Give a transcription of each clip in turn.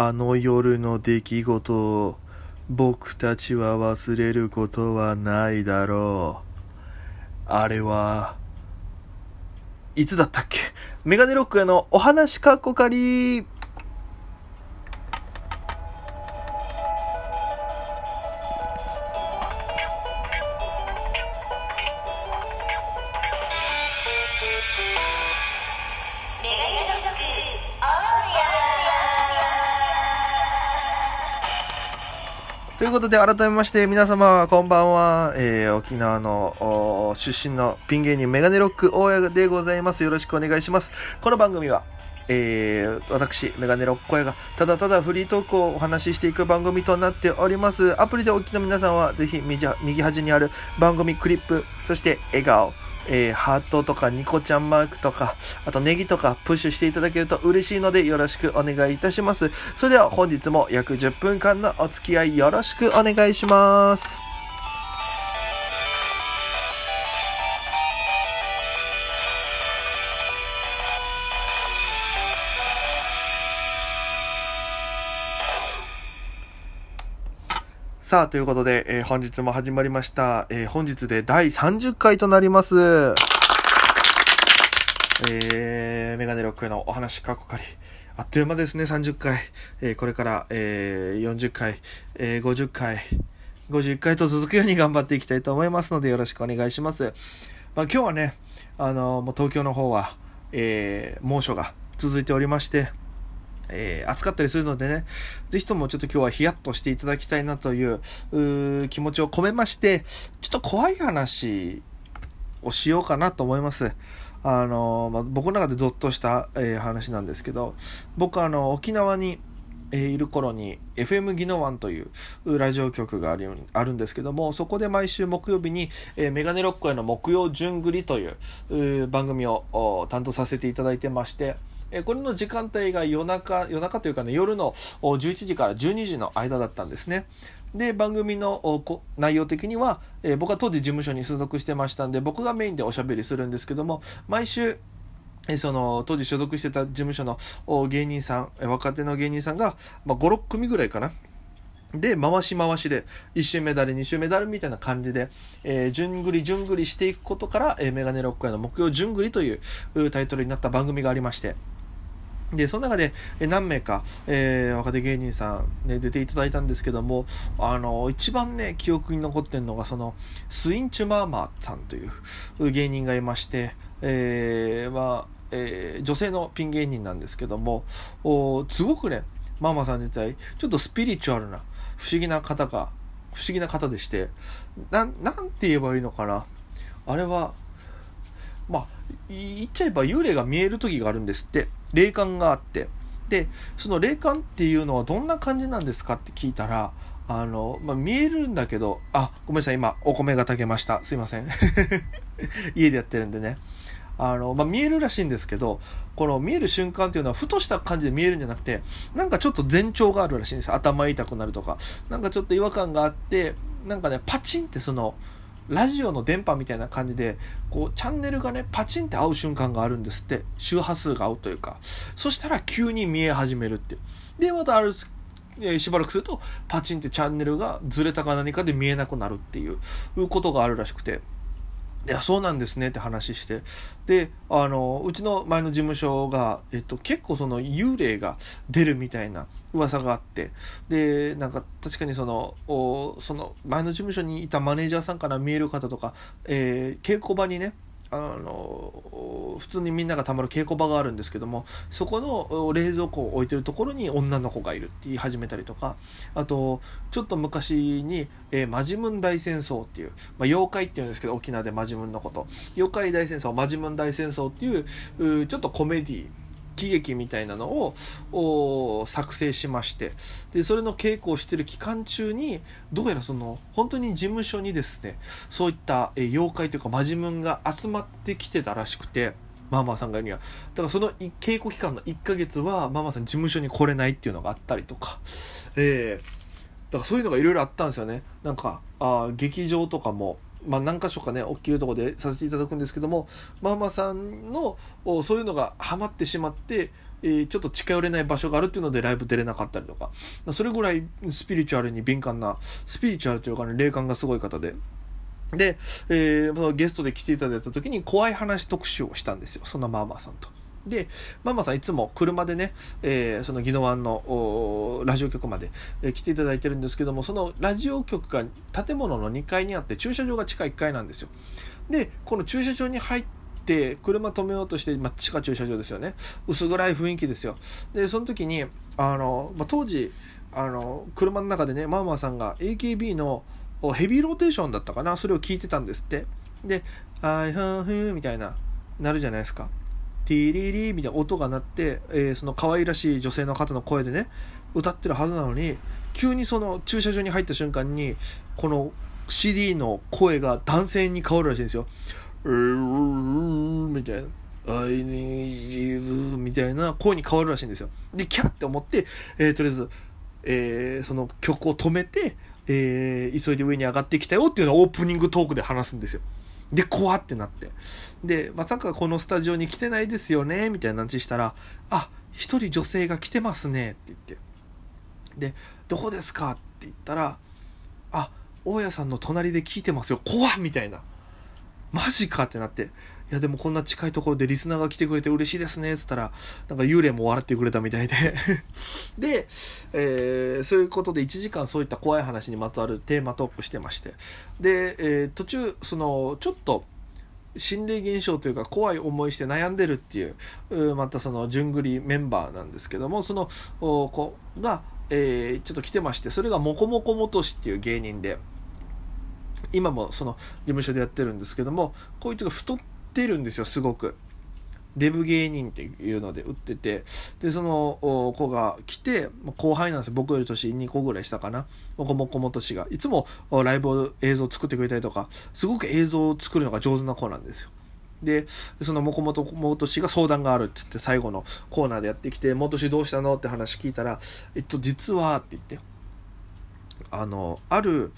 あの夜の出来事を僕たちは忘れることはないだろう。あれは、いつだったっけ？メガネロックへのお話かっこかりいうことで、改めまして、皆様、こんばんは。えー、沖縄の出身のピン芸人、メガネロック大家でございます。よろしくお願いします。この番組は、えー、私、メガネロック小屋が、ただただフリートークをお話ししていく番組となっております。アプリでお聞きの皆さんは、ぜひ右端にある番組クリップ、そして笑顔、えー、ハートとかニコちゃんマークとか、あとネギとかプッシュしていただけると嬉しいのでよろしくお願いいたします。それでは本日も約10分間のお付き合いよろしくお願いします。さあ、ということで、えー本日も始まりました。えー本日で第30回となります。えー、メガネロックへのお話かっこかり。あっという間ですね、30回。えーこれから、えー40回、えー50回、51回と続くように頑張っていきたいと思いますので、よろしくお願いします。まあ、今日はね、あのもう東京の方は、え猛暑が続いておりまして、えー暑かったりするのでね、ぜひともちょっと今日はヒヤッとしていただきたいなというう気持ちを込めまして、ちょっと怖い話をしようかなと思います。あの、まあ、僕の中でゾッとした、えー話なんですけど、僕あの、沖縄に、えーいる頃に FM ギノワンというラジオ局があるあるんですけどもそこで毎週木曜日に、えーメガネロックへの木曜順繰りというう番組を担当させていただいてまして、えこれの時間帯が夜中夜中というかね夜の11時から12時の間だったんですね。で番組の内容的には、え僕は当時事務所に所属してましたんで僕がメインでおしゃべりするんですけども毎週その当時所属してた事務所の芸人さん若手の芸人さんが、まあ、56組ぐらいかな。で回し回しで1周メダル2周メダルみたいな感じで、えー、順繰り順繰りしていくことから、えーメガネロックへの木曜順繰りというタイトルになった番組がありまして。で、その中でえ何名か、えー若手芸人さん、ね、出ていただいたんですけども、あの、一番ね、記憶に残ってるのが、その、スインチュマーマーさんという芸人がいまして、えーまあ、えー女性のピン芸人なんですけども、おすごくね、マーマーさん自体、ちょっとスピリチュアルな、不思議な方が、不思議な方でして、なん、なんて言えばいいのかな。あれは、まあ、言っちゃえば幽霊が見える時があるんですって。霊感があって。でその霊感っていうのはどんな感じなんですかって聞いたらあの、まあ、見えるんだけどあごめんなさい今お米が炊けました。すいません。家でやってるんでね。あの、まあ、見えるらしいんですけどこの見える瞬間っていうのはふとした感じで見えるんじゃなくてなんかちょっと前兆があるらしいんです頭痛くなるとか。なんかちょっと違和感があってなんかねパチンってそのラジオの電波みたいな感じでこうチャンネルがねパチンって合う瞬間があるんですって。周波数が合うというか。そしたら急に見え始めるっていう。でまたあるえしばらくするとパチンってチャンネルがずれたか何かで見えなくなるっていうことがあるらしくて。いやそうなんですねって話してであのうちの前の事務所が、えっと、結構その幽霊が出るみたいな噂があってでなんか確かにそのおその前の事務所にいたマネージャーさんから見える方とか、えー稽古場にねあの普通にみんながたまる稽古場があるんですけどもそこの冷蔵庫を置いてるところに女の子がいるって言い始めたりとかあとちょっと昔に、えーマジムン大戦争っていう、まあ、妖怪っていうんですけど沖縄でマジムンのこと。妖怪大戦争マジムン大戦争っていうちょっとコメディ喜劇みたいなのを作成しまして。でそれの稽古をしてる期間中にどうやらその本当に事務所にですねそういった、え妖怪というかマジムが集まってきてたらしくてマーマーさんが言うには。だからその稽古期間の1ヶ月はママさん事務所に来れないっていうのがあったりとか。えーだからそういうのがいろいろあったんですよね。なんかあ劇場とかもまあ、何箇所かね大きいとこでさせていただくんですけどもママさんのそういうのがハマってしまって、えー、ちょっと近寄れない場所があるっていうのでライブ出れなかったりとかそれぐらいスピリチュアルに敏感なスピリチュアルというかね霊感がすごい方で。で、えー、ゲストで来ていただいた時に怖い話特集をしたんですよそんなママさんと。で、ママさんいつも車でね、えー、その宜野湾のラジオ局まで、えー、来ていただいてるんですけども、そのラジオ局が建物の2階にあって駐車場が地下1階なんですよ。で、この駐車場に入って、車止めようとして、まあ、地下駐車場ですよね。薄暗い雰囲気ですよ。で、その時に、あの、まあ、当時、あの、車の中でね、ママさんが AKB のヘビーローテーションだったかな、それを聞いてたんですって。で、あいはんふんみたいな、なるじゃないですか。ティリリみたいな音が鳴って、えー、その可愛らしい女性の方の声でね、歌ってるはずなのに、急にその駐車場に入った瞬間に、この CD の声が男性に変わるらしいんですよ。うーみたいな。I need you みたいな声に変わるらしいんですよ。で、キャって思って、えー、とりあえず、えー、その曲を止めて、えー、急いで上に上がってきたよっていうのをオープニングトークで話すんですよ。で、怖ってなって。で、まさかこのスタジオに来てないですよね、みたいな話したら、あ、一人女性が来てますね、って言って。で、どこですか？って言ったら、あ、大家さんの隣で聞いてますよ、怖っみたいな。マジか？ってなって。いやでもこんな近いところでリスナーが来てくれて嬉しいですねっ、つったら、なんか幽霊も笑ってくれたみたいで で、えー、そういうことで1時間そういった怖い話にまつわるテーマトークしてまして。で、えー、途中、その、ちょっと、心霊現象というか怖い思いして悩んでるっていうまたその順繰りメンバーなんですけどもその子が、えー、ちょっと来てましてそれがもこもこもとしっていう芸人で今もその事務所でやってるんですけどもこいつが太ってるんですよすごく。デブ芸人っていうので売ってて、で、その子が来て、後輩なんですよ。僕より年2個ぐらいしたかな。もこもこもとしが。いつもライブ映像作ってくれたりとか、すごく映像を作るのが上手な子なんですよ。で、そのもこもともとしが相談があるって言って最後のコーナーでやってきて、もとしどうしたのって話聞いたら、えっと、実はって言って、あの、ある、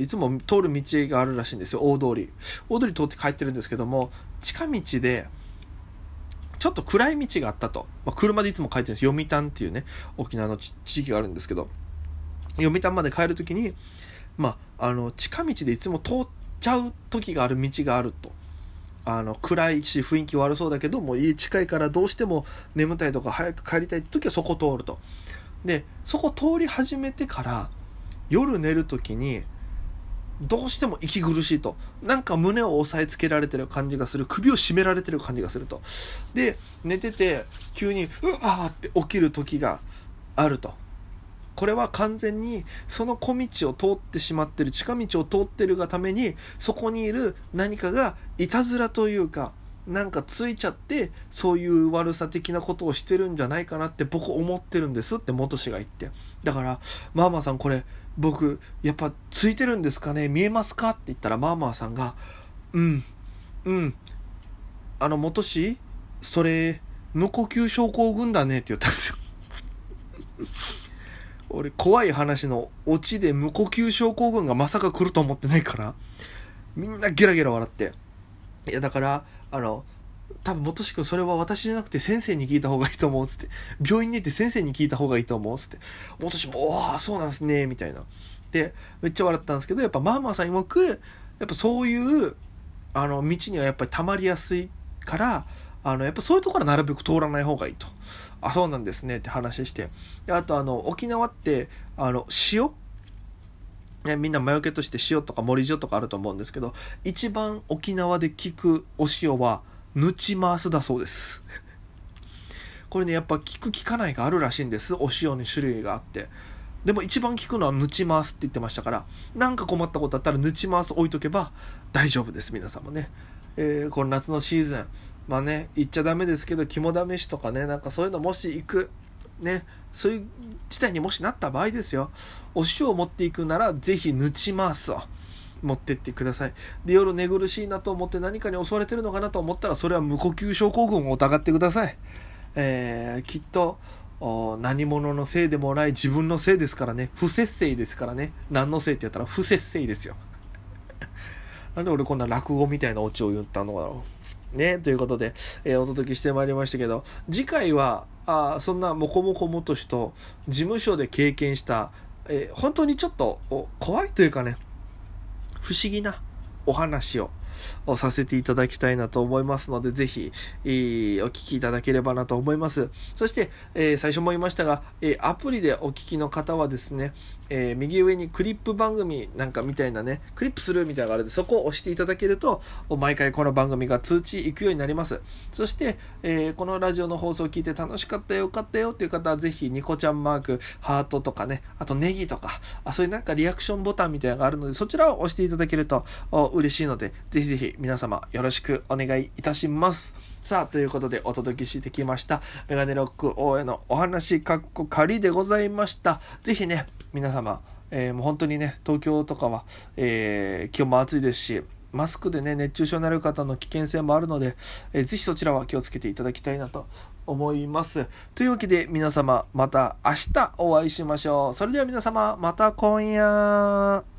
いつも通る道があるらしいんですよ大通り大通り通って帰ってるんですけども近道でちょっと暗い道があったと、まあ、車でいつも帰ってるんです読谷っていうね沖縄の地域があるんですけど読谷まで帰る時にまああの近道でいつも通っちゃう時がある道があると。あの暗いし雰囲気悪そうだけどもう家近いからどうしても眠たいとか早く帰りたいって時はそこ通ると。でそこ通り始めてから夜寝る時にどうしても息苦しいと。なんか胸を押さえつけられてる感じがする。首を絞められてる感じがすると。で寝てて急にうわーって起きる時があると。これは完全にその小道を通ってしまってる近道を通ってるがためにそこにいる何かがいたずらというかなんかついちゃってそういう悪さ的なことをしてるんじゃないかなって僕思ってるんですって元氏が言って。だからマーマーさんこれ僕やっぱついてるんですかね？見えますか？って言ったらマーマーさんがうんうん。あの元氏それ無呼吸症候群だねって言ったんですよ。俺怖い話のオチで無呼吸症候群がまさか来ると思ってないからみんなゲラゲラ笑って。いやだからあの多分元志君それは私じゃなくて先生に聞いた方がいいと思うっつって。病院に行って先生に聞いた方がいいと思うっつって。元志も「おおそうなんすね」みたいな。でめっちゃ笑ったんですけどやっぱマーマーさん曰くやっぱそういうあの道にはやっぱり溜まりやすいからあのやっぱそういうところはなるべく通らない方がいいと。あそうなんですねって話して。あとあの沖縄ってあの塩？ね、みんな魔除けとして塩とか森塩とかあると思うんですけど一番沖縄で効くお塩はぬち回すだそうです。これね、やっぱ効く効かないがあるらしいんです。お塩に種類があって。でも一番効くのはぬち回すって言ってましたから、なんか困ったことあったらぬち回す置いとけば大丈夫です、皆さんもね。えー、この夏のシーズン、まあね、行っちゃダメですけど、肝試しとかね、なんかそういうのもし行く、ね、そういう事態にもしなった場合ですよ、お塩を持っていくなら、ぜひぬち回すを。持ってってください。で、夜寝苦しいなと思って何かに襲われてるのかなと思ったら、それは無呼吸症候群を疑ってください。えー、きっと、何者のせいでもない自分のせいですからね。不節制ですからね。何のせいって言ったら不節制ですよ。なんで俺こんな落語みたいなオチを言ったのだろう。ね、ということで、えー、お届けしてまいりましたけど、次回は、あそんなもこもこもとしと事務所で経験した、えー、本当にちょっと怖いというかね、不思議なお話を。をさせていただきたいなと思いますので、ぜひ、えー、お聞きいただければなと思います。そして、えー、最初も言いましたが、え、アプリでお聞きの方はですね、え右上にクリップ番組なんかみたいなね、クリップするみたいなのがあるので、そこを押していただけると、毎回この番組が通知行くようになります。そして、えこのラジオの放送を聞いて楽しかったよ、よかったよっていう方は、ぜひ、ニコちゃんマーク、ハートとかね、あとネギとか、あそういうなんかリアクションボタンみたいなのがあるので、そちらを押していただけると嬉しいので、ぜひぜひ皆様よろしくお願いいたします。さあ、ということでお届けしてきました、メガネロック王へのお話、かっこ仮でございました。ぜひね、皆様、えー、もう本当にね、東京とかは、えー、気温も暑いですし、マスクでね、熱中症になる方の危険性もあるので、えー、ぜひそちらは気をつけていただきたいなと思います。というわけで皆様、また明日お会いしましょう。それでは皆様、また今夜。